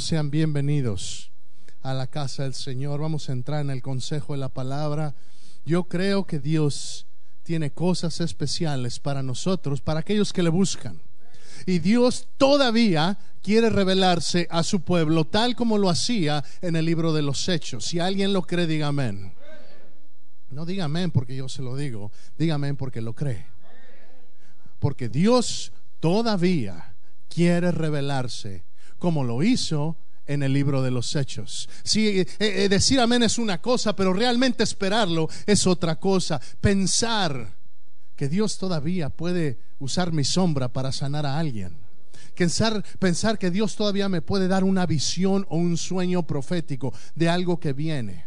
Sean bienvenidos a la casa del Señor. Vamos a entrar en el consejo de la palabra. Yo creo que Dios tiene cosas especiales para nosotros, para aquellos que le buscan. Y Dios todavía quiere revelarse a su pueblo tal como lo hacía en el libro de los Hechos. Si alguien lo cree, diga amén. No diga amén porque yo se lo digo, diga amén porque lo cree. Porque Dios todavía quiere revelarse como lo hizo en el libro de los hechos. Sí, eh, eh, decir amén es una cosa, pero realmente esperarlo es otra cosa. Pensar que Dios todavía puede usar mi sombra para sanar a alguien. Pensar que Dios todavía me puede dar una visión o un sueño profético de algo que viene.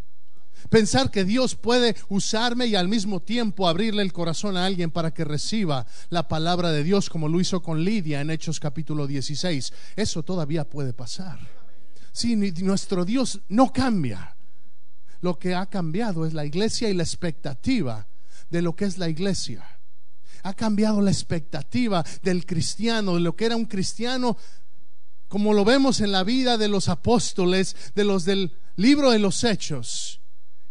Pensar que Dios puede usarme y al mismo tiempo abrirle el corazón a alguien para que reciba la palabra de Dios como lo hizo con Lidia en Hechos capítulo 16. Eso todavía puede pasar. Si nuestro Dios no cambia. Lo que ha cambiado es la iglesia y la expectativa de lo que es la iglesia. Ha cambiado la expectativa del cristiano, de lo que era un cristiano, como lo vemos en la vida de los apóstoles, de los del libro de los hechos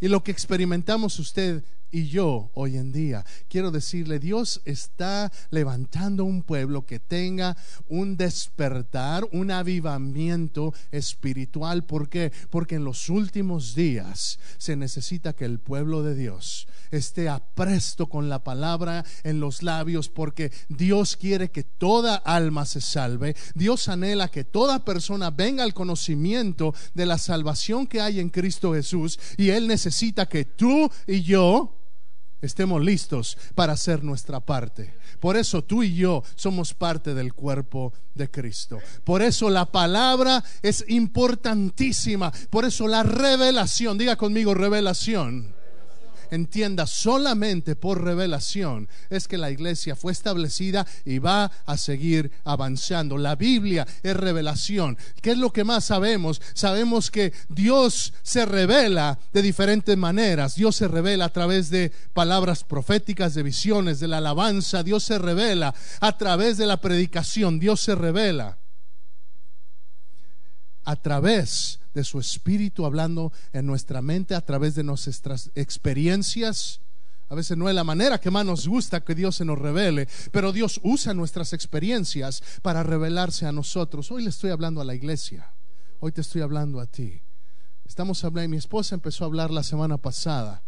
y lo que experimentamos usted y yo hoy en día. Quiero decirle, Dios está levantando un pueblo que tenga un despertar, un avivamiento espiritual. ¿Por qué? Porque en los últimos días se necesita que el pueblo de Dios esté apresto con la palabra en los labios, porque Dios quiere que toda alma se salve. Dios anhela que toda persona venga al conocimiento de la salvación que hay en Cristo Jesús y Él necesita que tú y yo estemos listos para hacer nuestra parte. Por eso tú y yo somos parte del cuerpo de Cristo. Por eso la palabra es importantísima. Por eso la revelación, diga conmigo revelación entienda solamente por revelación es que la iglesia fue establecida y va a seguir avanzando. La Biblia es revelación. ¿Qué es lo que más sabemos? Sabemos que Dios se revela de diferentes maneras. Dios se revela a través de palabras proféticas, de visiones, de la alabanza. Dios se revela a través de la predicación. Dios se revela a través de su espíritu hablando en nuestra mente, a través de nuestras experiencias. A veces no es la manera que más nos gusta que Dios se nos revele, pero Dios usa nuestras experiencias para revelarse a nosotros. Hoy le estoy hablando a la iglesia, hoy te estoy hablando a ti. Estamos hablando, mi esposa empezó a hablar la semana pasada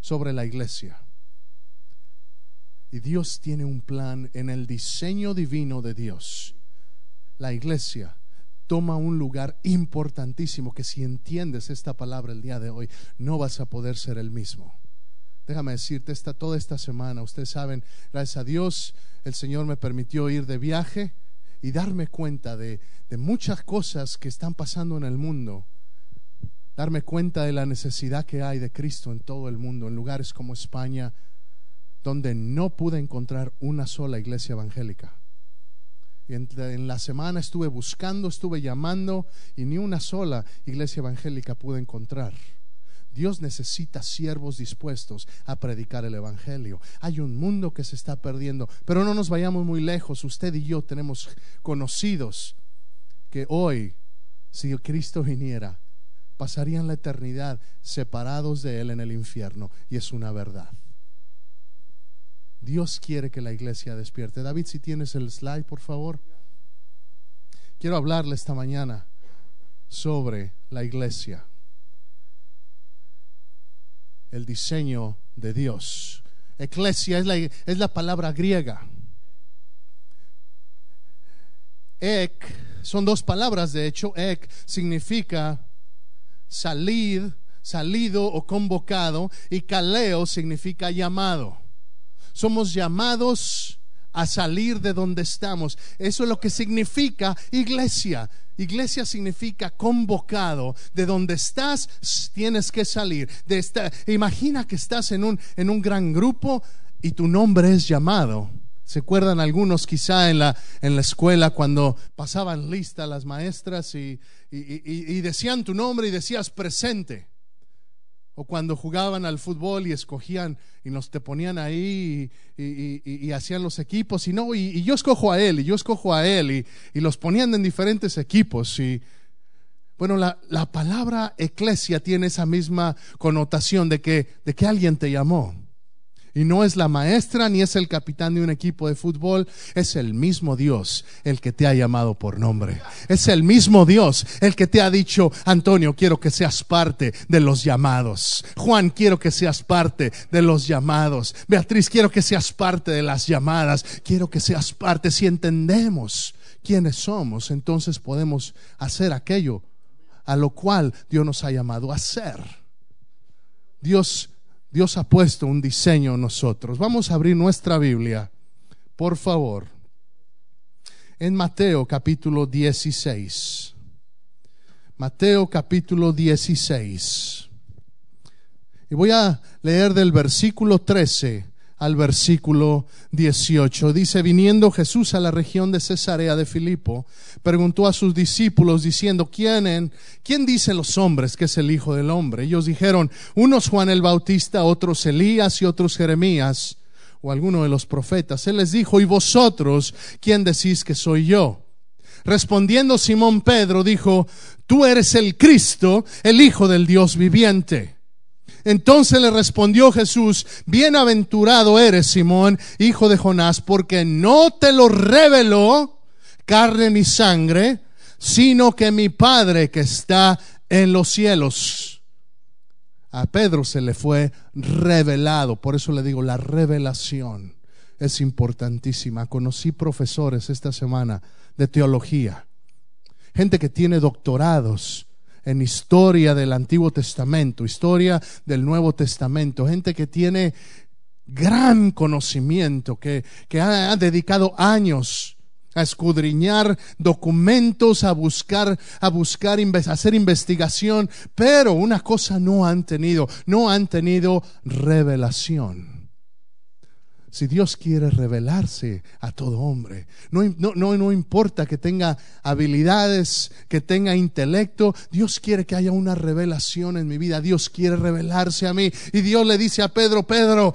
sobre la iglesia. Y Dios tiene un plan en el diseño divino de Dios. La iglesia toma un lugar importantísimo que si entiendes esta palabra el día de hoy, no vas a poder ser el mismo. Déjame decirte, esta, toda esta semana, ustedes saben, gracias a Dios, el Señor me permitió ir de viaje y darme cuenta de, de muchas cosas que están pasando en el mundo. Darme cuenta de la necesidad que hay de Cristo en todo el mundo, en lugares como España, donde no pude encontrar una sola iglesia evangélica en la semana estuve buscando, estuve llamando y ni una sola iglesia evangélica pude encontrar. Dios necesita siervos dispuestos a predicar el Evangelio. Hay un mundo que se está perdiendo, pero no nos vayamos muy lejos. Usted y yo tenemos conocidos que hoy, si Cristo viniera, pasarían la eternidad separados de Él en el infierno. Y es una verdad. Dios quiere que la iglesia despierte. David, si tienes el slide, por favor. Quiero hablarle esta mañana sobre la iglesia. El diseño de Dios. Eclesia es la, es la palabra griega. Ek, son dos palabras de hecho. Ek significa salir, salido o convocado, y kaleo significa llamado somos llamados a salir de donde estamos. Eso es lo que significa iglesia. Iglesia significa convocado. De donde estás, tienes que salir. De esta, imagina que estás en un, en un gran grupo y tu nombre es llamado. ¿Se acuerdan algunos quizá en la, en la escuela cuando pasaban lista las maestras y, y decían tu nombre y decías presente? O cuando jugaban al fútbol y escogían y nos te ponían ahí y, hacían los equipos y no, y, yo escojo a él y yo escojo a él y, los ponían en diferentes equipos y bueno, la, la palabra eclesia tiene esa misma connotación de que, de que alguien te llamó. Y no es la maestra ni es el capitán de un equipo de fútbol, es el mismo Dios el que te ha llamado por nombre. Es el mismo Dios el que te ha dicho, Antonio, quiero que seas parte de los llamados. Juan, quiero que seas parte de los llamados. Beatriz, quiero que seas parte de las llamadas. Quiero que seas parte. Si entendemos quiénes somos, entonces podemos hacer aquello a lo cual Dios nos ha llamado a hacer. Dios Dios ha puesto un diseño en nosotros. Vamos a abrir nuestra Biblia, por favor, en Mateo capítulo 16. Mateo capítulo 16. Y voy a leer del versículo 13 al versículo 18. Dice, viniendo Jesús a la región de Cesarea de Filipo, preguntó a sus discípulos diciendo, ¿quién, ¿quién dicen los hombres que es el Hijo del Hombre? Ellos dijeron, unos Juan el Bautista, otros Elías y otros Jeremías o alguno de los profetas. Él les dijo, ¿y vosotros quién decís que soy yo? Respondiendo Simón Pedro dijo, tú eres el Cristo, el Hijo del Dios viviente. Entonces le respondió Jesús, bienaventurado eres Simón, hijo de Jonás, porque no te lo reveló carne ni sangre, sino que mi Padre que está en los cielos. A Pedro se le fue revelado, por eso le digo, la revelación es importantísima. Conocí profesores esta semana de teología, gente que tiene doctorados en historia del Antiguo Testamento, historia del Nuevo Testamento, gente que tiene gran conocimiento, que, que ha, dedicado años a escudriñar documentos, a buscar, a buscar, a hacer investigación, pero una cosa no han tenido, no han tenido revelación. Si Dios quiere revelarse a todo hombre, no, no, no, importa que tenga habilidades, que tenga intelecto, Dios quiere que haya una revelación en mi vida, Dios quiere revelarse a mí. Y Dios le dice a Pedro, Pedro,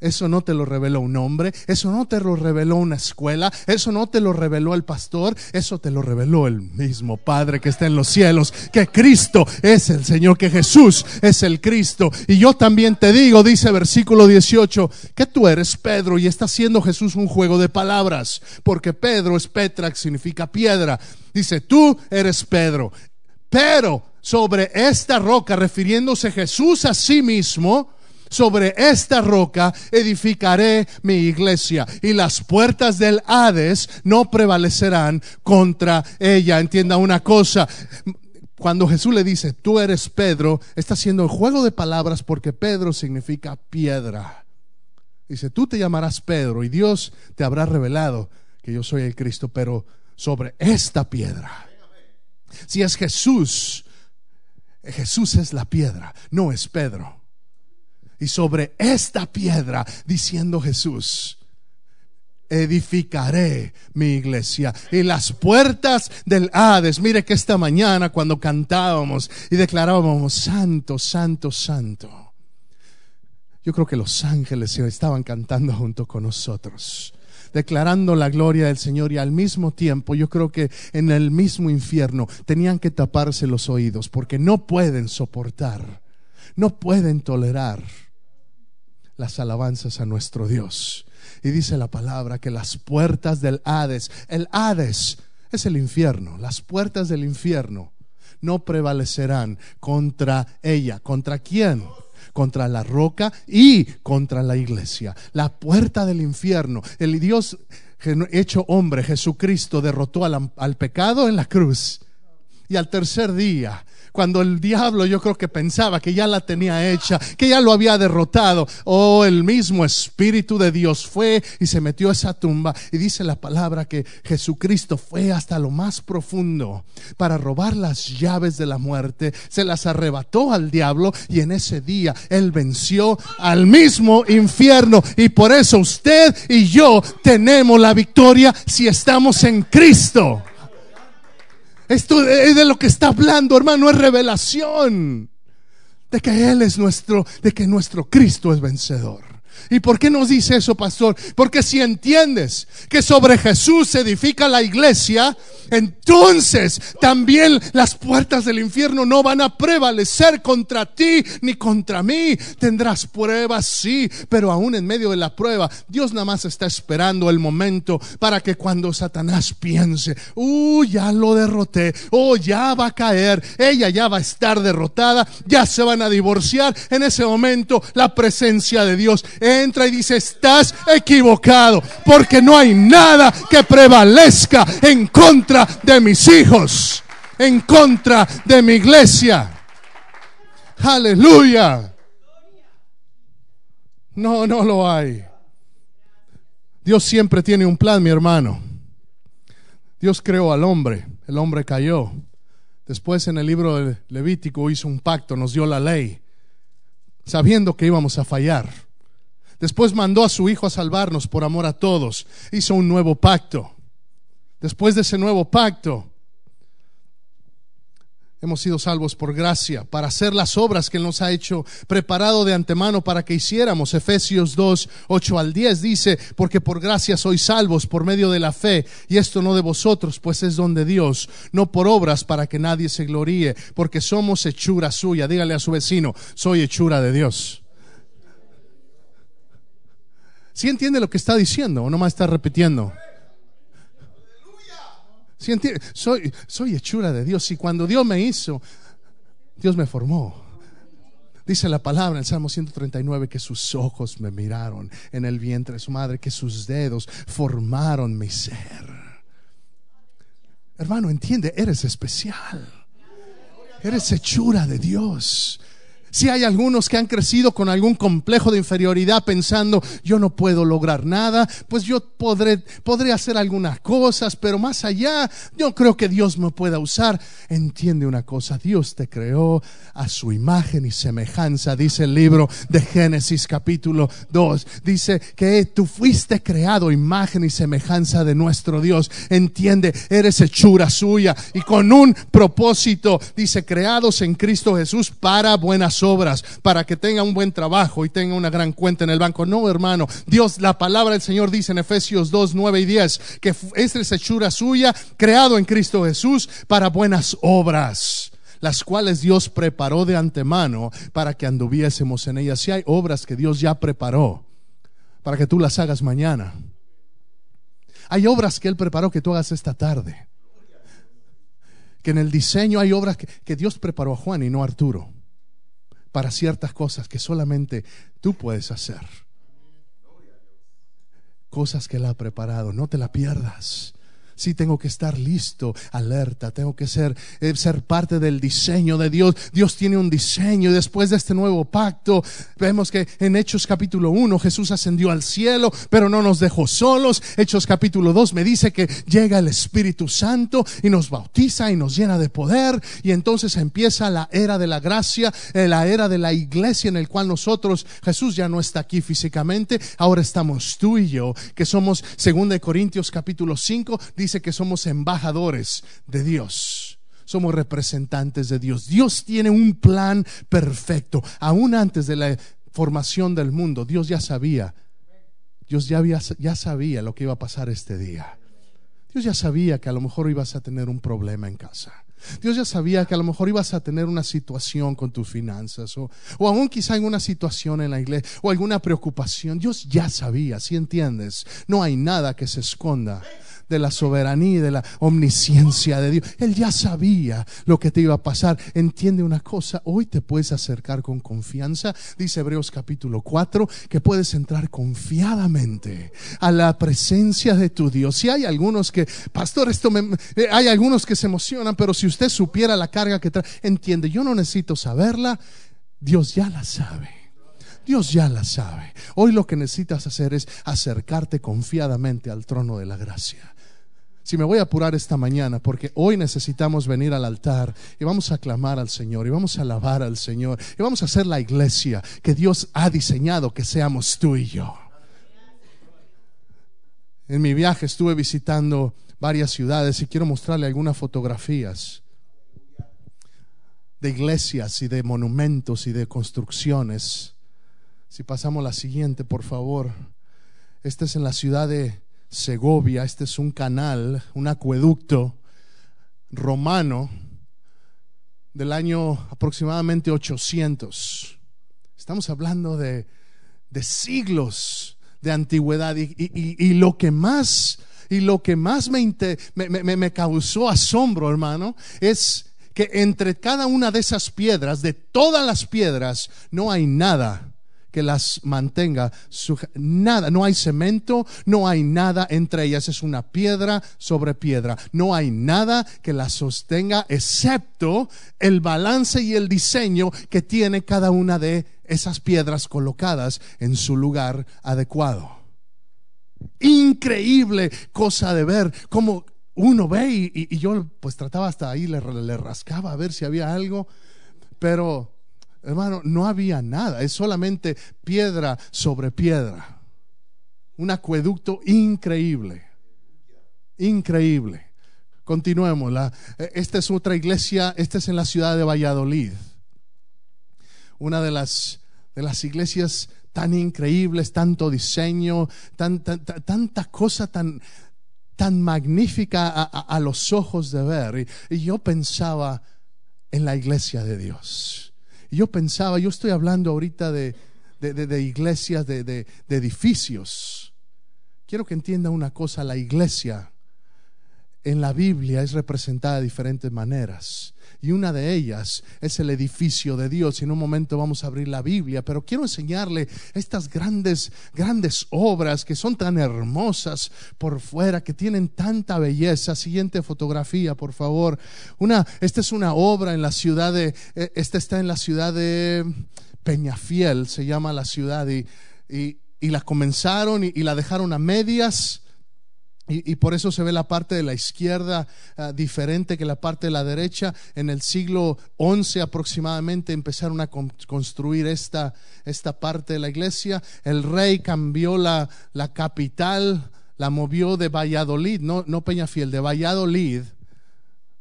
eso no te lo reveló un hombre, eso no te lo reveló una escuela, eso no te lo reveló el pastor, eso te lo reveló el mismo Padre que está en los cielos, que Cristo es el Señor, que Jesús es el Cristo. Y yo también te digo, dice versículo 18, que tú eres Pedro y está haciendo Jesús un juego de palabras, porque Pedro es Petra, que significa piedra. Dice, tú eres Pedro, pero sobre esta roca, refiriéndose Jesús a sí mismo, sobre esta roca edificaré mi iglesia y las puertas del Hades no prevalecerán contra ella. Entienda una cosa. Cuando Jesús le dice, tú eres Pedro, está haciendo el juego de palabras porque Pedro significa piedra. Dice, tú te llamarás Pedro y Dios te habrá revelado que yo soy el Cristo, pero sobre esta piedra. Si es Jesús, Jesús es la piedra, no es Pedro. Y sobre esta piedra, diciendo Jesús, edificaré mi iglesia y las puertas del Hades. Mire que esta mañana cuando cantábamos y declarábamos santo, santo, santo. Yo creo que los ángeles estaban cantando junto con nosotros, declarando la gloria del Señor y al mismo tiempo yo creo que en el mismo infierno tenían que taparse los oídos porque no pueden soportar, no pueden tolerar las alabanzas a nuestro Dios. Y dice la palabra que las puertas del Hades, el Hades es el infierno, las puertas del infierno no prevalecerán contra ella. ¿Contra quién? Contra la roca y contra la iglesia. La puerta del infierno. El Dios hecho hombre, Jesucristo, derrotó al, al pecado en la cruz Y al tercer día, cuando el diablo yo creo que pensaba que ya la tenía hecha, que ya lo había derrotado, oh, el mismo Espíritu de Dios fue y se metió a esa tumba y dice la palabra que Jesucristo fue hasta lo más profundo para robar las llaves de la muerte, se las arrebató al diablo y en ese día él venció al mismo infierno y por eso usted y yo tenemos la victoria si estamos en Cristo. Esto es de lo que está hablando, hermano, es revelación de que Él es nuestro, de que nuestro Cristo es vencedor. ¿Y por qué nos dice eso, pastor? Porque si entiendes que sobre Jesús se edifica la iglesia, entonces también las puertas del infierno no van a prevalecer contra ti ni contra mí. Tendrás pruebas, sí, pero aún en medio de la prueba, Dios nada más está esperando el momento para que cuando Satanás piense, uh, ya lo derroté, oh, ya va a caer, ella ya va a estar derrotada, ya se van a divorciar. En ese momento, la presencia de Dios entra y dice, estás equivocado, porque no hay nada que prevalezca en contra de mis hijos, en contra de mi iglesia. Aleluya. No, no lo hay. Dios siempre tiene un plan, mi hermano. Dios creó al hombre, el hombre cayó. Después en el libro de Levítico hizo un pacto, nos dio la ley, sabiendo que íbamos a fallar. Después mandó a su Hijo a salvarnos por amor a todos. Hizo un nuevo pacto. Después de ese nuevo pacto, hemos sido salvos por gracia para hacer las obras que Él nos ha hecho preparado de antemano para que hiciéramos. Efesios 2, 8 al 10 dice, porque por gracia sois salvos por medio de la fe, y esto no de vosotros, pues es don de Dios, no por obras para que nadie se gloríe, porque somos hechura suya. Dígale a su vecino, soy hechura de Dios. ¿Sí entiende lo que está diciendo o no más está repitiendo? ¿Sí entiende? Soy, soy hechura de Dios y cuando Dios me hizo, Dios me formó. Dice la palabra en el Salmo 139 que sus ojos me miraron en el vientre de su madre, que sus dedos formaron mi ser. Hermano, entiende, eres especial. Eres hechura de Dios. Si hay algunos que han crecido con algún complejo de inferioridad pensando, yo no puedo lograr nada, pues yo podré, podré hacer algunas cosas, pero más allá, yo creo que Dios me pueda usar. Entiende una cosa, Dios te creó a su imagen y semejanza, dice el libro de Génesis capítulo 2. Dice que tú fuiste creado imagen y semejanza de nuestro Dios. Entiende, eres hechura suya y con un propósito, dice, creados en Cristo Jesús para buenas obras para que tenga un buen trabajo y tenga una gran cuenta en el banco. No, hermano. Dios, la palabra del Señor dice en Efesios 2, 9 y 10 que esta es hechura suya, creado en Cristo Jesús para buenas obras las cuales Dios preparó de antemano para que anduviésemos en ellas. Si hay obras que Dios ya preparó para que tú las hagas mañana. Hay obras que Él preparó que tú hagas esta tarde. Que en el diseño hay obras que, que Dios preparó a Juan y no a Arturo para ciertas cosas que solamente tú puedes hacer. Cosas que Él ha preparado, no te la pierdas. Sí tengo que estar listo, alerta, tengo que ser, eh, ser parte del diseño de Dios. Dios tiene un diseño. Después de este nuevo pacto, vemos que en Hechos capítulo 1 Jesús ascendió al cielo, pero no nos dejó solos. Hechos capítulo 2 me dice que llega el Espíritu Santo y nos bautiza y nos llena de poder. Y entonces empieza la era de la gracia, eh, la era de la iglesia en el cual nosotros, Jesús ya no está aquí físicamente, ahora estamos tú y yo, que somos, según de Corintios capítulo 5, dice que somos embajadores de Dios. Somos representantes de Dios. Dios tiene un plan perfecto. Aún antes de la formación del mundo, Dios ya sabía. Dios ya, ya sabía lo que iba a pasar este día. Dios ya sabía que a lo mejor ibas a tener un problema en casa. Dios ya sabía que a lo mejor ibas a tener una situación con tus finanzas o, o aún quizá en una situación en la iglesia o alguna preocupación. Dios ya sabía, si entiendes, no hay nada que se esconda de la soberanía y de la omnisciencia de Dios. Él ya sabía lo que te iba a pasar. Entiende una cosa, hoy te puedes acercar con confianza. Dice Hebreos capítulo 4 que puedes entrar confiadamente a la presencia de tu Dios. Si hay algunos que, pastor, esto me, eh, hay algunos que se emocionan, pero si usted supiera la carga que trae, entiende, yo no necesito saberla, Dios ya la sabe. Dios ya la sabe. Hoy lo que necesitas hacer es acercarte confiadamente al trono de la gracia. Si me voy a apurar esta mañana, porque hoy necesitamos venir al altar y vamos a clamar al Señor y vamos a alabar al Señor y vamos a hacer la iglesia que Dios ha diseñado que seamos tú y yo. En mi viaje estuve visitando varias ciudades y quiero mostrarle algunas fotografías de iglesias y de monumentos y de construcciones si pasamos la siguiente, por favor. Este es en la ciudad de Segovia. Este es un canal, un acueducto romano del año aproximadamente 800. Estamos hablando de, de siglos de antigüedad y, y, lo que más y lo que más me, me, me, causó asombro, hermano, es que entre cada una de esas piedras, de todas las piedras, no hay nada que las mantenga. Nada, no hay cemento, no hay nada entre ellas, es una piedra sobre piedra. No hay nada que las sostenga excepto el balance y el diseño que tiene cada una de esas piedras colocadas en su lugar adecuado. Increíble cosa de ver cómo uno ve y, yo pues trataba hasta ahí, le, le rascaba a ver si había algo, pero Hermano, no había nada, es solamente piedra sobre piedra. Un acueducto increíble, increíble. Continuemos. esta es otra iglesia, esta es en la ciudad de Valladolid. Una de las, de las iglesias tan increíbles, tanto diseño, tanta cosa tan, tan magnífica a, los ojos de ver. y yo pensaba en la iglesia de Dios y yo pensaba, yo estoy hablando ahorita de, de, iglesias, de, de edificios. Quiero que entienda una cosa, la iglesia en la Biblia es representada de diferentes maneras. Y una de ellas es el edificio de Dios. Y en un momento vamos a abrir la Biblia, pero quiero enseñarle estas grandes, grandes obras que son tan hermosas por fuera, que tienen tanta belleza. Siguiente fotografía, por favor. Una, esta es una obra en la ciudad de, eh, esta está en la ciudad de Peñafiel, se llama la ciudad, y, y, la comenzaron y la dejaron a medias y, por eso se ve la parte de la izquierda ah, diferente que la parte de la derecha. En el siglo XI aproximadamente empezaron a construir esta, esta parte de la iglesia. El rey cambió la, la capital, la movió de Valladolid, no, no Peñafiel, de Valladolid,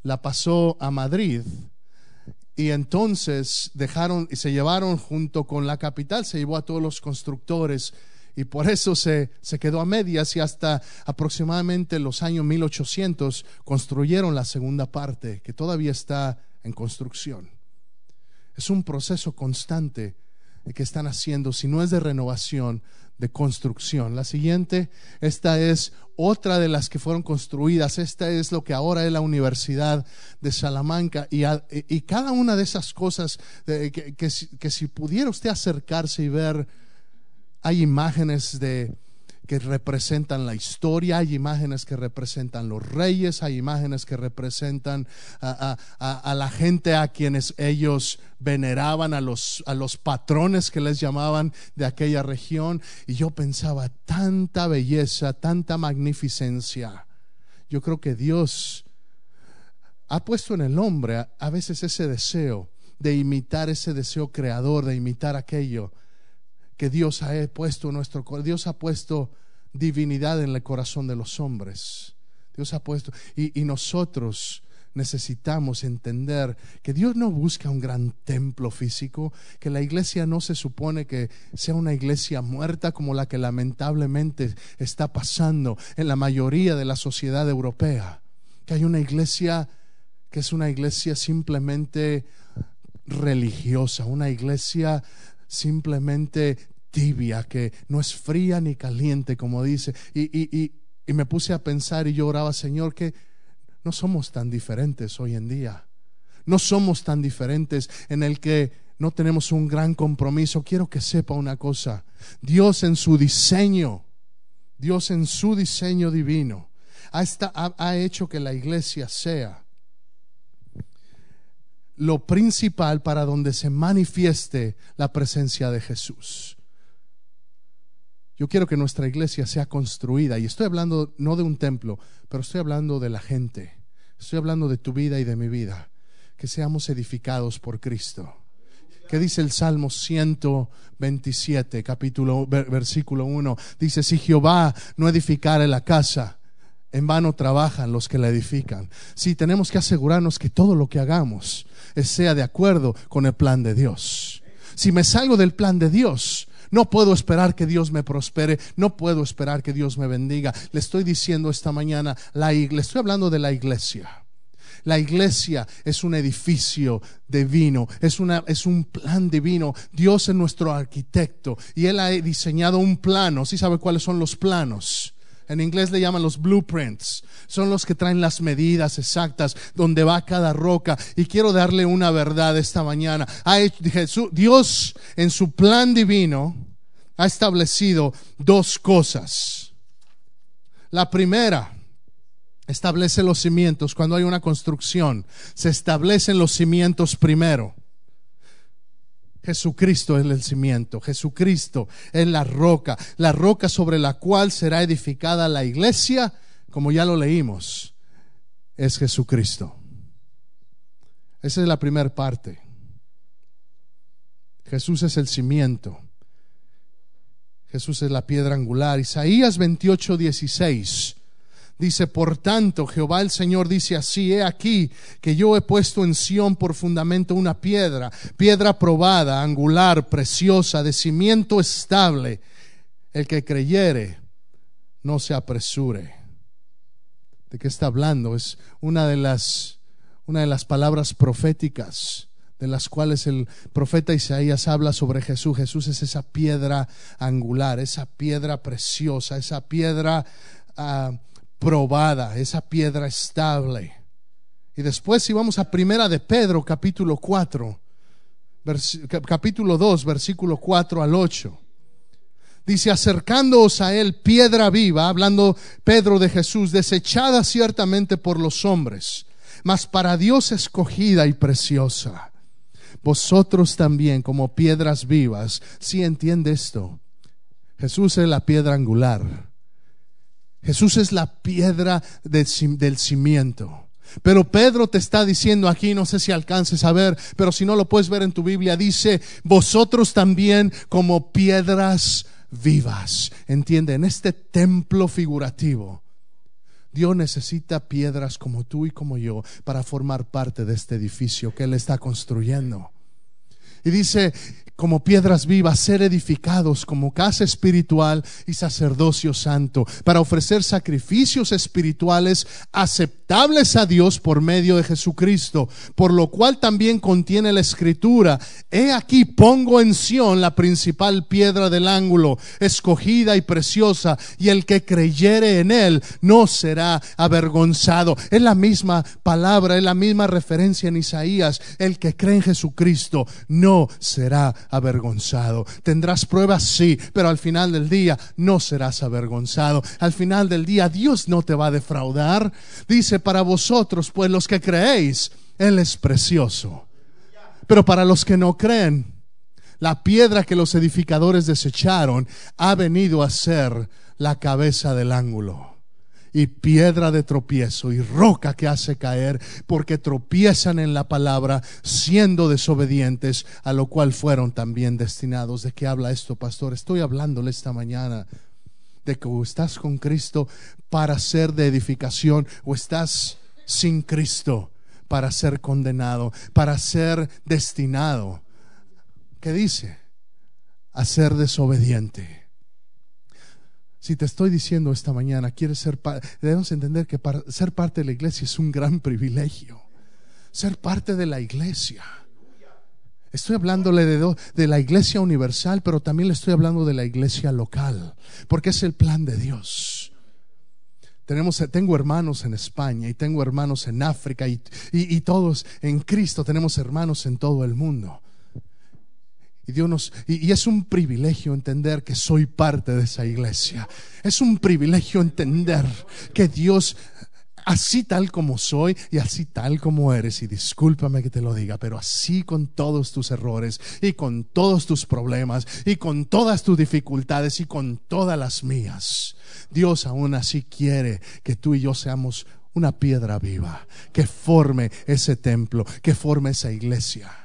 la pasó a Madrid. Y entonces dejaron y se llevaron junto con la capital, se llevó a todos los constructores y por eso se, se quedó a medias y hasta aproximadamente los años 1800 construyeron la segunda parte que todavía está en construcción. Es un proceso constante que están haciendo, si no es de renovación, de construcción. La siguiente, esta es otra de las que fueron construidas. Esta es lo que ahora es la Universidad de Salamanca. Y, y cada una de esas cosas, que, que, que si pudiera usted acercarse y ver hay imágenes de que representan la historia, hay imágenes que representan los reyes, hay imágenes que representan a, la gente a quienes ellos veneraban, a los, a los patrones que les llamaban de aquella región. Y yo pensaba, tanta belleza, tanta magnificencia. Yo creo que Dios ha puesto en el hombre a veces ese deseo de imitar ese deseo creador, de imitar aquello que Dios ha puesto nuestro Dios ha puesto divinidad en el corazón de los hombres. Dios ha puesto y, y nosotros necesitamos entender que Dios no busca un gran templo físico, que la iglesia no se supone que sea una iglesia muerta como la que lamentablemente está pasando en la mayoría de la sociedad europea, que hay una iglesia que es una iglesia simplemente religiosa, una iglesia simplemente tibia, que no es fría ni caliente, como dice. Y, y, Y me puse a pensar y yo oraba, Señor, que no somos tan diferentes hoy en día. No somos tan diferentes en el que no tenemos un gran compromiso. Quiero que sepa una cosa. Dios en su diseño, Dios en su diseño divino, ha hecho que la iglesia sea lo principal para donde se manifieste la presencia de Jesús. Yo quiero que nuestra iglesia sea construida, y estoy hablando no de un templo, pero estoy hablando de la gente, estoy hablando de tu vida y de mi vida, que seamos edificados por Cristo. ¿Qué dice el Salmo 127, capítulo, versículo 1? Dice, si Jehová no edificare la casa, en vano trabajan los que la edifican. Sí, tenemos que asegurarnos que todo lo que hagamos sea de acuerdo con el plan de Dios. Si me salgo del plan de Dios, no puedo esperar que Dios me prospere, no puedo esperar que Dios me bendiga. Le estoy diciendo esta mañana, la iglesia, estoy hablando de la iglesia. La iglesia es un edificio divino, es, una, es un plan divino. Dios es nuestro arquitecto y Él ha diseñado un plano. ¿Sí sabe cuáles son los planos? En inglés le llaman los blueprints. Son los que traen las medidas exactas donde va cada roca. Y quiero darle una verdad esta mañana. Dios en su plan divino ha establecido dos cosas. La primera, establece los cimientos. Cuando hay una construcción, se establecen los cimientos primero. Jesucristo es el cimiento, Jesucristo es la roca, la roca sobre la cual será edificada la iglesia, como ya lo leímos, es Jesucristo. Esa es la primera parte. Jesús es el cimiento. Jesús es la piedra angular. Isaías 28, 16 Dice, por tanto, Jehová el Señor dice así, he aquí que yo he puesto en Sión por fundamento una piedra, piedra probada, angular, preciosa, de cimiento estable. El que creyere, no se apresure. ¿De qué está hablando? Es una de las, una de las palabras proféticas de las cuales el profeta Isaías habla sobre Jesús. Jesús es esa piedra angular, esa piedra preciosa, esa piedra... Ah, probada, esa piedra estable. Y después si vamos a Primera de Pedro, capítulo 4, capítulo 2, versículo 4 al 8. Dice, acercándoos a él piedra viva, hablando Pedro de Jesús, desechada ciertamente por los hombres, mas para Dios escogida y preciosa. Vosotros también, como piedras vivas, si entiende esto, Jesús es la piedra angular Jesús es la piedra del, cimiento. Pero Pedro te está diciendo aquí, no sé si alcances a ver, pero si no lo puedes ver en tu Biblia, dice, vosotros también como piedras vivas. Entiende, en este templo figurativo, Dios necesita piedras como tú y como yo para formar parte de este edificio que Él está construyendo. Y dice, como piedras vivas, ser edificados como casa espiritual y sacerdocio santo, para ofrecer sacrificios espirituales aceptables a Dios por medio de Jesucristo, por lo cual también contiene la escritura, he aquí pongo en Sión la principal piedra del ángulo, escogida y preciosa, y el que creyere en él no será avergonzado. Es la misma palabra, es la misma referencia en Isaías, el que cree en Jesucristo no será avergonzado. Tendrás pruebas, sí, pero al final del día no serás avergonzado. Al final del día Dios no te va a defraudar. Dice, para vosotros, pues los que creéis, Él es precioso. Pero para los que no creen, la piedra que los edificadores desecharon ha venido a ser la cabeza del ángulo y piedra de tropiezo y roca que hace caer, porque tropiezan en la palabra, siendo desobedientes, a lo cual fueron también destinados. ¿De qué habla esto, pastor? Estoy hablándole esta mañana de que o estás con Cristo para ser de edificación o estás sin Cristo para ser condenado, para ser destinado. ¿Qué dice? A ser desobediente. Si te estoy diciendo esta mañana, quieres ser debemos entender que ser parte de la iglesia es un gran privilegio. Ser parte de la iglesia. Estoy hablándole de, de, la iglesia universal, pero también le estoy hablando de la iglesia local, porque es el plan de Dios. Tenemos, tengo hermanos en España y tengo hermanos en África y, y, todos en Cristo tenemos hermanos en todo el mundo. Y, Dios y, es un privilegio entender que soy parte de esa iglesia. Es un privilegio entender que Dios así tal como soy y así tal como eres. Y discúlpame que te lo diga, pero así con todos tus errores y con todos tus problemas y con todas tus dificultades y con todas las mías. Dios aún así quiere que tú y yo seamos una piedra viva que forme ese templo, que forme esa iglesia.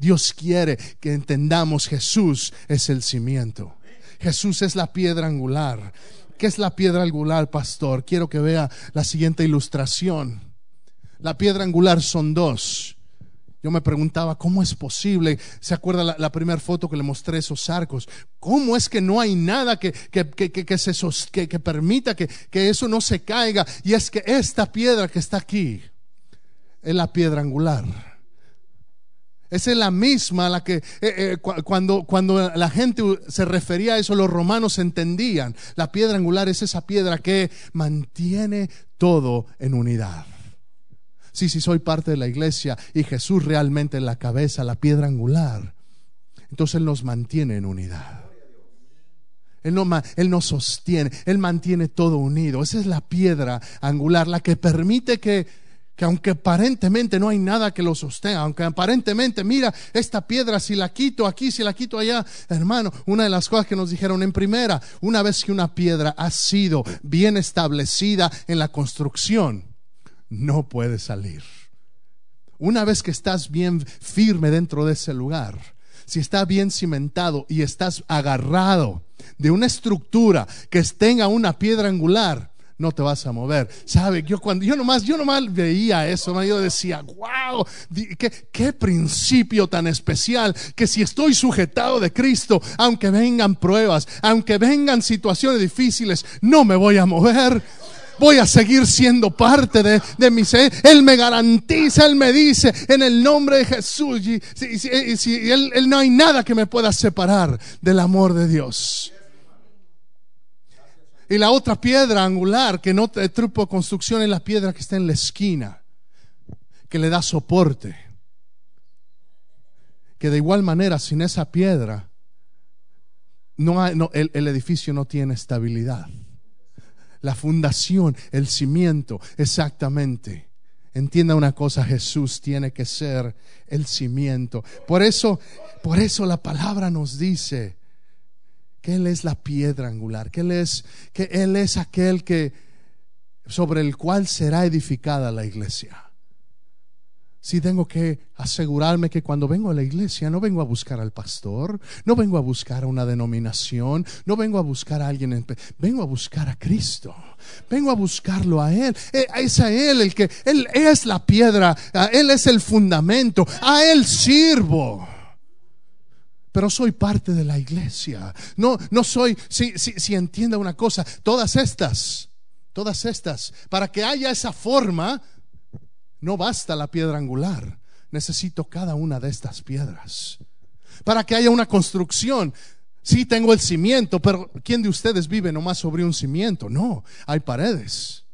Dios quiere que entendamos Jesús es el cimiento. Jesús es la piedra angular. ¿Qué es la piedra angular, pastor? Quiero que vea la siguiente ilustración. La piedra angular son dos. Yo me preguntaba, ¿cómo es posible? ¿Se acuerda la, primera foto que le mostré esos arcos? ¿Cómo es que no hay nada que, que, que, se que, permita que, que eso no se caiga? Y es que esta piedra que está aquí es la piedra angular. Esa es la misma la que eh, eh, cuando, cuando la gente se refería a eso, los romanos entendían. La piedra angular es esa piedra que mantiene todo en unidad. Sí, sí, soy parte de la iglesia y Jesús realmente en la cabeza, la piedra angular. Entonces Él nos mantiene en unidad. Él, no, él nos sostiene, Él mantiene todo unido. Esa es la piedra angular, la que permite que que aunque aparentemente no hay nada que lo sostenga, aunque aparentemente, mira, esta piedra si la quito aquí, si la quito allá, hermano, una de las cosas que nos dijeron en primera, una vez que una piedra ha sido bien establecida en la construcción, no puede salir. Una vez que estás bien firme dentro de ese lugar, si está bien cimentado y estás agarrado de una estructura que tenga una piedra angular, no te vas a mover. ¿Sabe? Yo cuando yo nomás, yo nomás veía eso, yo decía, wow, qué, qué principio tan especial que si estoy sujetado de Cristo, aunque vengan pruebas, aunque vengan situaciones difíciles, no me voy a mover voy a seguir siendo parte de, de mi ser. Él me garantiza, Él me dice en el nombre de Jesús. Y, si, él, él, no hay nada que me pueda separar del amor de Dios. Y la otra piedra angular que no trupo construcción es la piedra que está en la esquina, que le da soporte. Que de igual manera, sin esa piedra, no, el, el edificio no tiene estabilidad. La fundación, el cimiento, exactamente. Entienda una cosa, Jesús tiene que ser el cimiento. Por eso, por eso la palabra nos dice que Él es la piedra angular, que Él es, que Él es aquel que, sobre el cual será edificada la iglesia. Si tengo que asegurarme que cuando vengo a la iglesia no vengo a buscar al pastor, no vengo a buscar a una denominación, no vengo a buscar a alguien, vengo a buscar a Cristo, vengo a buscarlo a Él. Eh, es a Él el que, Él es la piedra, Él es el fundamento, a Él sirvo pero soy parte de la iglesia. No, no soy, si, si, si entienda una cosa, todas estas, todas estas, para que haya esa forma, no basta la piedra angular, necesito cada una de estas piedras. Para que haya una construcción, sí tengo el cimiento, pero ¿quién de ustedes vive nomás sobre un cimiento? No, hay paredes.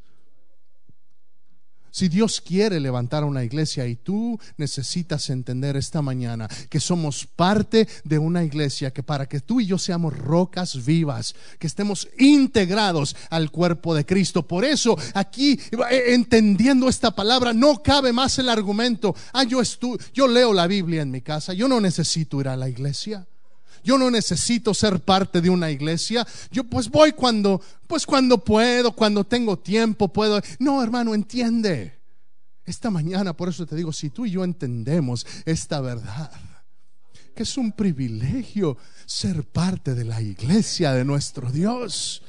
Si Dios quiere levantar una iglesia y tú necesitas entender esta mañana que somos parte de una iglesia que para que tú y yo seamos rocas vivas, que estemos integrados al cuerpo de Cristo. Por eso aquí eh, entendiendo esta palabra no cabe más el argumento, ah, yo, yo leo la Biblia en mi casa, yo no necesito ir a la iglesia. Yo no necesito ser parte de una iglesia. Yo pues voy cuando, pues cuando puedo, cuando tengo tiempo, puedo. No, hermano, entiende. Esta mañana, por eso te digo, si tú y yo entendemos esta verdad, que es un privilegio ser parte de la iglesia de nuestro Dios.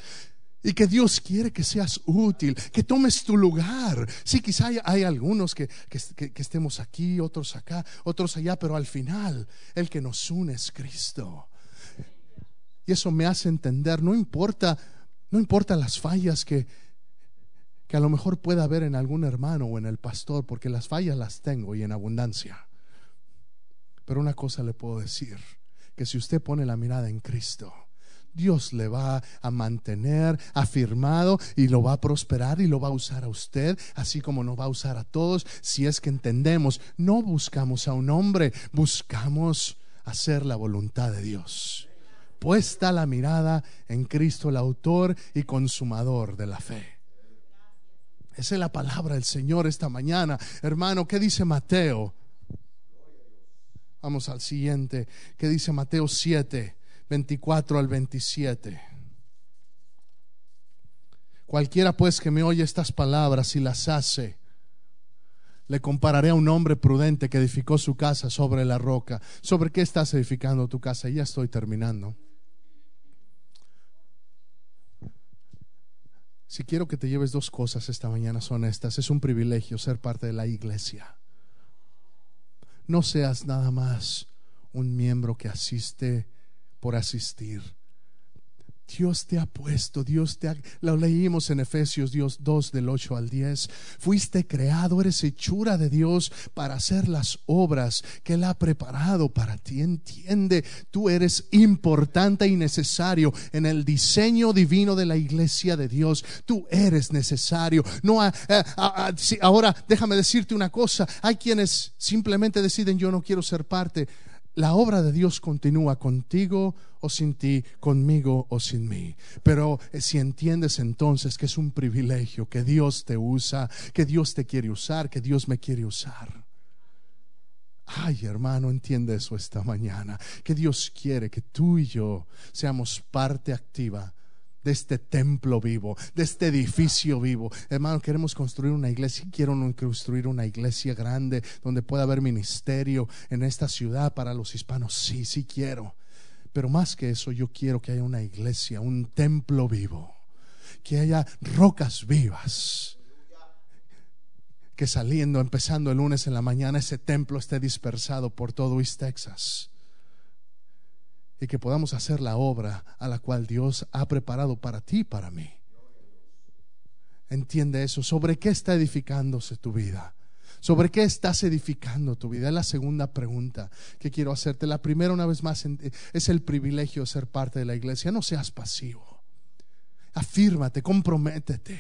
Y que Dios quiere que seas útil, que tomes tu lugar. Sí, quizá hay, algunos que, que, estemos aquí, otros acá, otros allá, pero al final el que nos une es Cristo. Y eso me hace entender, no importa, no importa las fallas que, que a lo mejor pueda haber en algún hermano o en el pastor, porque las fallas las tengo y en abundancia. Pero una cosa le puedo decir, que si usted pone la mirada en Cristo, Dios le va a mantener afirmado y lo va a prosperar y lo va a usar a usted, así como nos va a usar a todos, si es que entendemos, no buscamos a un hombre, buscamos hacer la voluntad de Dios. Puesta la mirada en Cristo, el autor y consumador de la fe. Esa es la palabra del Señor esta mañana. Hermano, ¿qué dice Mateo? Vamos al siguiente. ¿Qué dice Mateo 7, 24 al 27? Cualquiera pues que me oye estas palabras y las hace, le compararé a un hombre prudente que edificó su casa sobre la roca. ¿Sobre qué estás edificando tu casa? Ya estoy terminando. Si quiero que te lleves dos cosas esta mañana son estas. Es un privilegio ser parte de la iglesia. No seas nada más un miembro que asiste por asistir. Dios te ha puesto, Dios te ha... Lo leímos en Efesios Dios 2 del 8 al 10. Fuiste creado, eres hechura de Dios para hacer las obras que Él ha preparado para ti. Entiende, tú eres importante y necesario en el diseño divino de la iglesia de Dios. Tú eres necesario. No, eh, ahora déjame decirte una cosa. Hay quienes simplemente deciden yo no quiero ser parte la obra de Dios continúa contigo o sin ti, conmigo o sin mí. Pero eh, si entiendes entonces que es un privilegio, que Dios te usa, que Dios te quiere usar, que Dios me quiere usar. Ay, hermano, entiende eso esta mañana, que Dios quiere que tú y yo seamos parte activa de este templo vivo, de este edificio vivo. Hermano, queremos construir una iglesia. Quiero construir una iglesia grande donde pueda haber ministerio en esta ciudad para los hispanos. Sí, sí quiero. Pero más que eso, yo quiero que haya una iglesia, un templo vivo, que haya rocas vivas. Que saliendo, empezando el lunes en la mañana, ese templo esté dispersado por todo East Texas y que podamos hacer la obra a la cual Dios ha preparado para ti y para mí. Entiende eso. ¿Sobre qué está edificándose tu vida? ¿Sobre qué estás edificando tu vida? Es la segunda pregunta que quiero hacerte. La primera, una vez más, es el privilegio de ser parte de la iglesia. No seas pasivo. Afírmate, comprométete,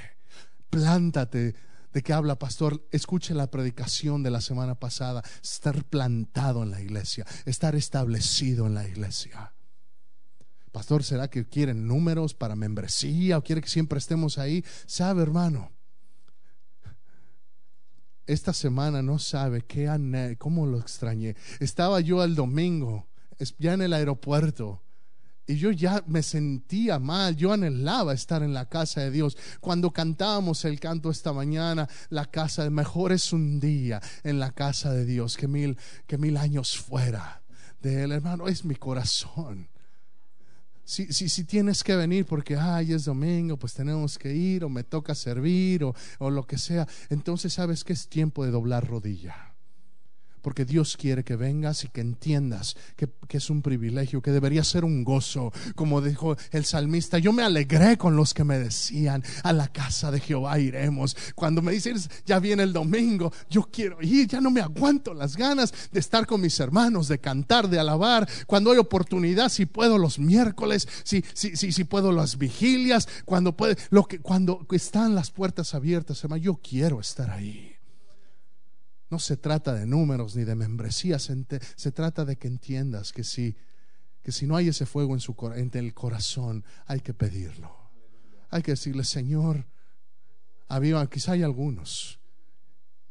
plántate. ¿De qué habla, pastor? Escuche la predicación de la semana pasada. Estar plantado en la iglesia, estar establecido en la iglesia. Pastor, ¿será que quieren números para membresía o quiere que siempre estemos ahí? Sabe, hermano, esta semana no sabe qué cómo lo extrañé. Estaba yo el domingo, ya en el aeropuerto, y yo ya me sentía mal, yo anhelaba estar en la casa de Dios. Cuando cantábamos el canto esta mañana, la casa de mejor es un día en la casa de Dios que mil, que mil años fuera de él, hermano, es mi corazón. Si, si, si, tienes que venir porque, ay, es domingo, pues tenemos que ir, o me toca servir, o, o lo que sea, entonces sabes que es tiempo de doblar rodilla porque Dios quiere que vengas y que entiendas que, es un privilegio, que debería ser un gozo. Como dijo el salmista, yo me alegré con los que me decían, a la casa de Jehová iremos. Cuando me dicen, ya viene el domingo, yo quiero ir, ya no me aguanto las ganas de estar con mis hermanos, de cantar, de alabar. Cuando hay oportunidad, si puedo los miércoles, si, si, si, si puedo las vigilias, cuando, puede, lo que, cuando están las puertas abiertas, hermano, yo quiero estar ahí. No se trata de números ni de membresías, se trata de que entiendas que si, que si no hay ese fuego en, su, el corazón, hay que pedirlo. Hay que decirle, Señor, había, quizá hay algunos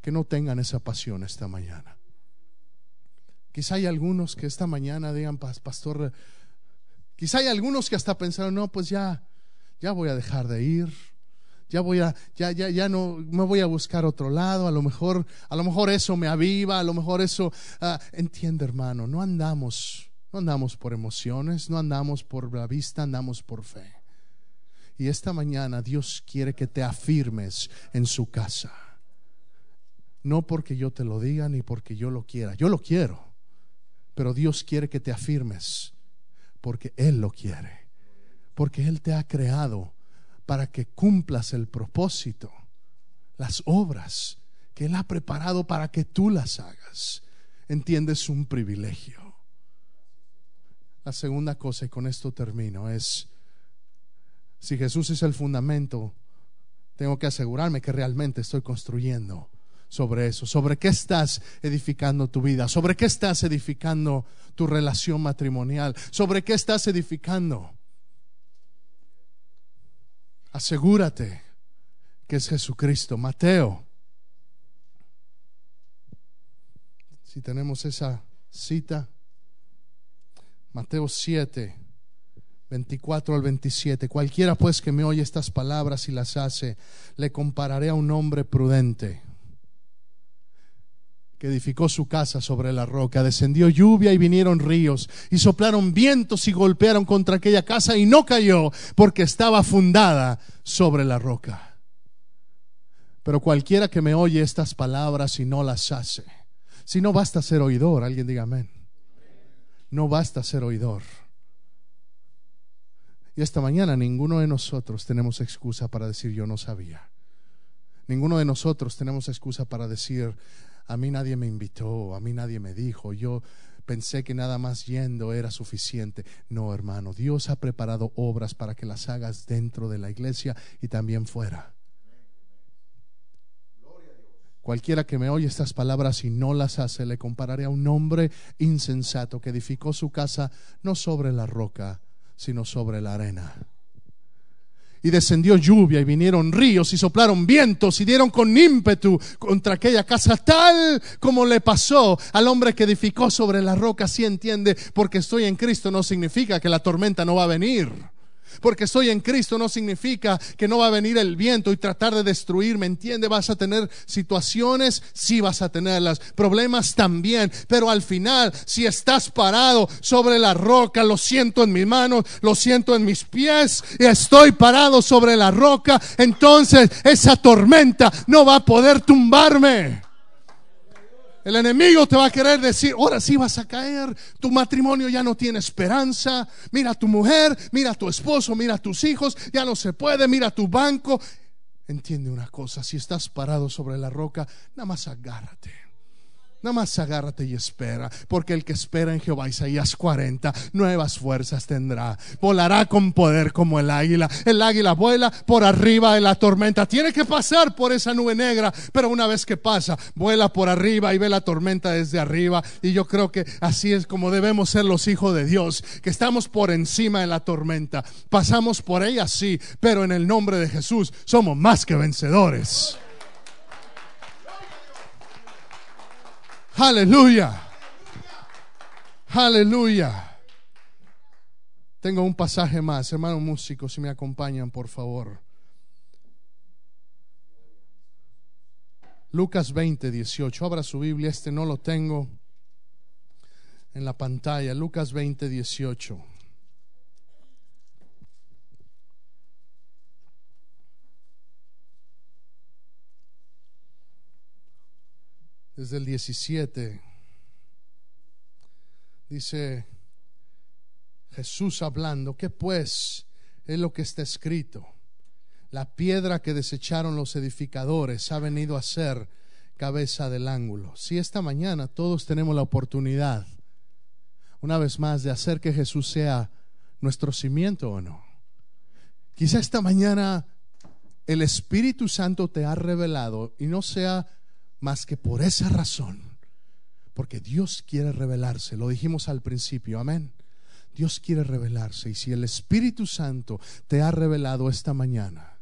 que no tengan esa pasión esta mañana. Quizá hay algunos que esta mañana digan, pastor, quizá hay algunos que hasta pensaron, no, pues ya, ya voy a dejar de ir ya voy a, ya, ya, ya no me voy a buscar otro lado, a lo mejor, a lo mejor eso me aviva, a lo mejor eso, uh, entiende hermano, no andamos, no andamos por emociones, no andamos por la vista, andamos por fe. Y esta mañana Dios quiere que te afirmes en su casa. No porque yo te lo diga ni porque yo lo quiera, yo lo quiero, pero Dios quiere que te afirmes porque Él lo quiere, porque Él te ha creado para que cumplas el propósito, las obras que Él ha preparado para que tú las hagas. Entiendes un privilegio. La segunda cosa, y con esto termino, es si Jesús es el fundamento, tengo que asegurarme que realmente estoy construyendo sobre eso. ¿Sobre qué estás edificando tu vida? ¿Sobre qué estás edificando tu relación matrimonial? ¿Sobre qué estás edificando? Asegúrate que es Jesucristo. Mateo. Si tenemos esa cita. Mateo 7. 24 al 27. Cualquiera pues que me oye estas palabras y las hace, le compararé a un hombre prudente que edificó su casa sobre la roca. Descendió lluvia y vinieron ríos y soplaron vientos y golpearon contra aquella casa y no cayó porque estaba fundada sobre la roca. Pero cualquiera que me oye estas palabras y no las hace, si no basta ser oidor, alguien diga amén. No basta ser oidor y esta mañana ninguno de nosotros tenemos excusa para decir yo no sabía. Ninguno de nosotros tenemos excusa para decir a mí nadie me invitó, a mí nadie me dijo, yo pensé que nada más yendo era suficiente. No, hermano, Dios ha preparado obras para que las hagas dentro de la iglesia y también fuera. Cualquiera que me oye estas palabras y no las hace, le compararé a un hombre insensato que edificó su casa no sobre la roca, sino sobre la arena. Y descendió lluvia y vinieron ríos y soplaron vientos y dieron con ímpetu contra aquella casa tal como le pasó al hombre que edificó sobre la roca. Si entiende, porque estoy en Cristo no significa que la tormenta no va a venir. Porque estoy en Cristo no significa que no va a venir el viento y tratar de destruirme. ¿Entiende? Vas a tener situaciones, sí vas a tenerlas. Problemas también. Pero al final, si estás parado sobre la roca, lo siento en mis manos, lo siento en mis pies y estoy parado sobre la roca, entonces esa tormenta no va a poder tumbarme. El enemigo te va a querer decir, ahora sí vas a caer, tu matrimonio ya no tiene esperanza, mira a tu mujer, mira a tu esposo, mira a tus hijos, ya no se puede, mira a tu banco. Entiende una cosa, si estás parado sobre la roca, nada más agárrate. Nada más agárrate y espera, porque el que espera en Jehová, Isaías 40, nuevas fuerzas tendrá. Volará con poder como el águila. El águila vuela por arriba de la tormenta. Tiene que pasar por esa nube negra, pero una vez que pasa, vuela por arriba y ve la tormenta desde arriba. Y yo creo que así es como debemos ser los hijos de Dios, que estamos por encima de la tormenta. Pasamos por ella, sí, pero en el nombre de Jesús somos más que vencedores. Aleluya. Aleluya. Tengo un pasaje más, hermanos músicos, si me acompañan, por favor. Lucas 20, 18. Abra su Biblia, este no lo tengo en la pantalla. Lucas 20, 18. Desde el 17. Dice Jesús hablando, ¿qué pues es lo que está escrito? La piedra que desecharon los edificadores ha venido a ser cabeza del ángulo. Si esta mañana todos tenemos la oportunidad, una vez más, de hacer que Jesús sea nuestro cimiento o no. Quizá esta mañana el Espíritu Santo te ha revelado y no sea más que por esa razón, porque Dios quiere revelarse, lo dijimos al principio, amén. Dios quiere revelarse y si el Espíritu Santo te ha revelado esta mañana,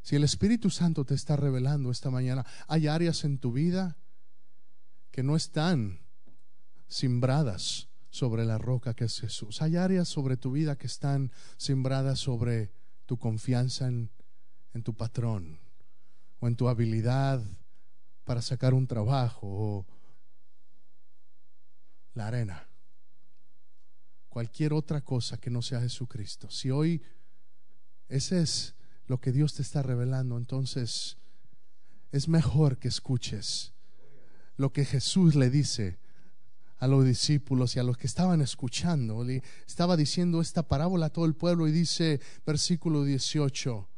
si el Espíritu Santo te está revelando esta mañana, hay áreas en tu vida que no están simbradas sobre la roca que es Jesús. Hay áreas sobre tu vida que están simbradas sobre tu confianza en, en tu patrón o en tu habilidad para sacar un trabajo o la arena. Cualquier otra cosa que no sea Jesucristo. Si hoy ese es lo que Dios te está revelando, entonces es mejor que escuches lo que Jesús le dice a los discípulos y a los que estaban escuchando. Le estaba diciendo esta parábola a todo el pueblo y dice versículo 18,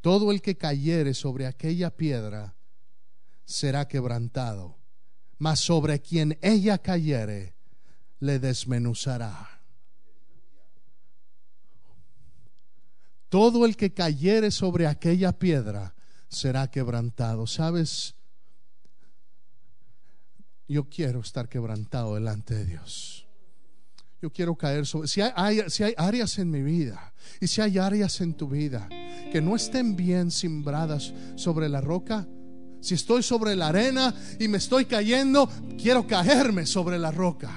todo el que cayere sobre aquella piedra será quebrantado, mas sobre quien ella cayere le desmenuzará. Todo el que cayere sobre aquella piedra será quebrantado. ¿Sabes? Yo quiero estar quebrantado delante de Dios. Yo quiero caer sobre... Si hay, áreas en mi vida y si hay áreas en tu vida que no estén bien sembradas sobre la roca, si estoy sobre la arena y me estoy cayendo, quiero caerme sobre la roca.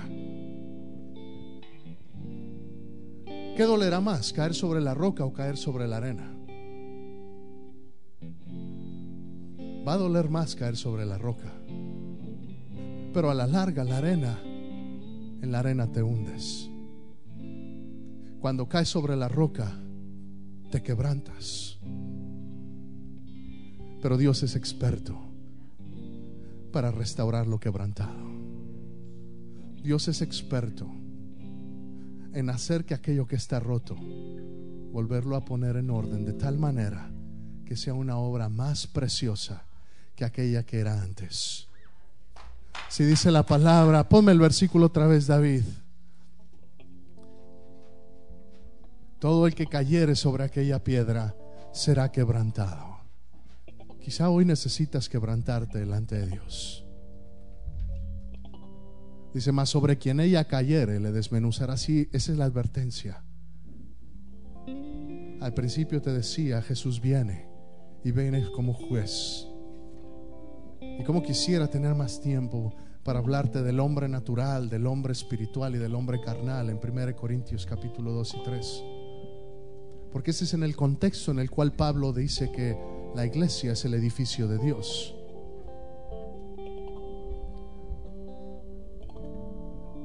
¿Qué dolerá más, caer sobre la roca o caer sobre la arena? Va a doler más caer sobre la roca. Pero a la larga, la arena, en la arena te hundes. Cuando caes sobre la roca, te quebrantas. Pero Dios es experto para restaurar lo quebrantado. Dios es experto en hacer que aquello que está roto, volverlo a poner en orden de tal manera que sea una obra más preciosa que aquella que era antes. Si dice la palabra, ponme el versículo otra vez, David. Todo el que cayere sobre aquella piedra será quebrantado. Quizá hoy necesitas quebrantarte delante de Dios. Dice, más sobre quien ella cayere, le desmenuzará así. Esa es la advertencia. Al principio te decía, Jesús viene y viene como juez. Y como quisiera tener más tiempo para hablarte del hombre natural, del hombre espiritual y del hombre carnal en 1 Corintios capítulo 2 y 3. Porque ese es en el contexto en el cual Pablo dice que la iglesia es el edificio de Dios.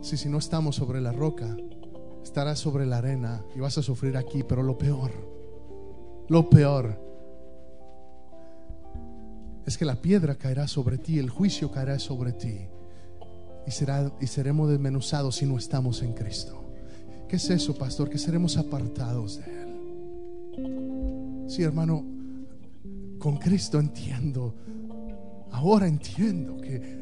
Si, si no estamos sobre la roca, estarás sobre la arena y vas a sufrir aquí, pero lo peor, lo peor es que la piedra caerá sobre ti, el juicio caerá sobre ti y, será, y seremos desmenuzados si no estamos en Cristo. ¿Qué es eso, pastor? Que seremos apartados de Él. Sí, hermano, con Cristo entiendo, ahora entiendo que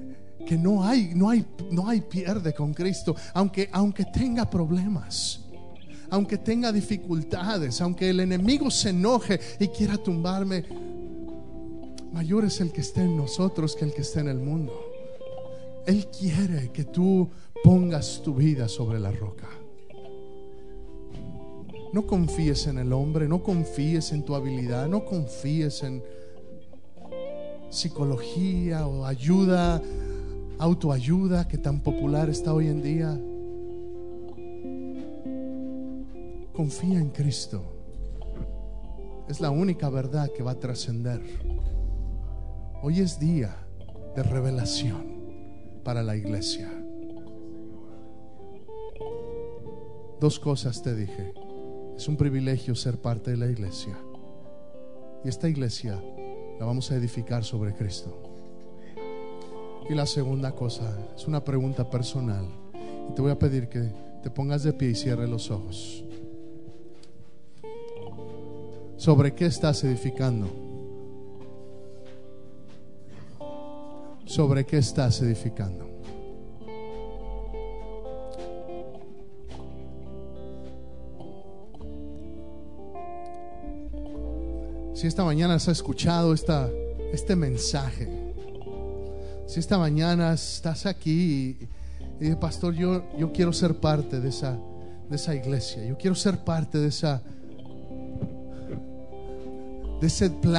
que no hay, no hay, no hay pierde con Cristo, aunque, aunque tenga problemas, aunque tenga dificultades, aunque el enemigo se enoje y quiera tumbarme, mayor es el que esté en nosotros que el que esté en el mundo. Él quiere que tú pongas tu vida sobre la roca. No confíes en el hombre, no confíes en tu habilidad, no confíes en psicología o ayuda autoayuda que tan popular está hoy en día. Confía en Cristo. Es la única verdad que va a trascender. Hoy es día de revelación para la iglesia. Dos cosas te dije. Es un privilegio ser parte de la iglesia. Y esta iglesia la vamos a edificar sobre Cristo. Y la segunda cosa es una pregunta personal. Y te voy a pedir que te pongas de pie y cierres los ojos. ¿Sobre qué estás edificando? ¿Sobre qué estás edificando? Si esta mañana has escuchado esta, este mensaje, si esta mañana estás aquí y, y pastor, yo, yo quiero ser parte de esa, de esa iglesia, yo quiero ser parte de esa de ese plan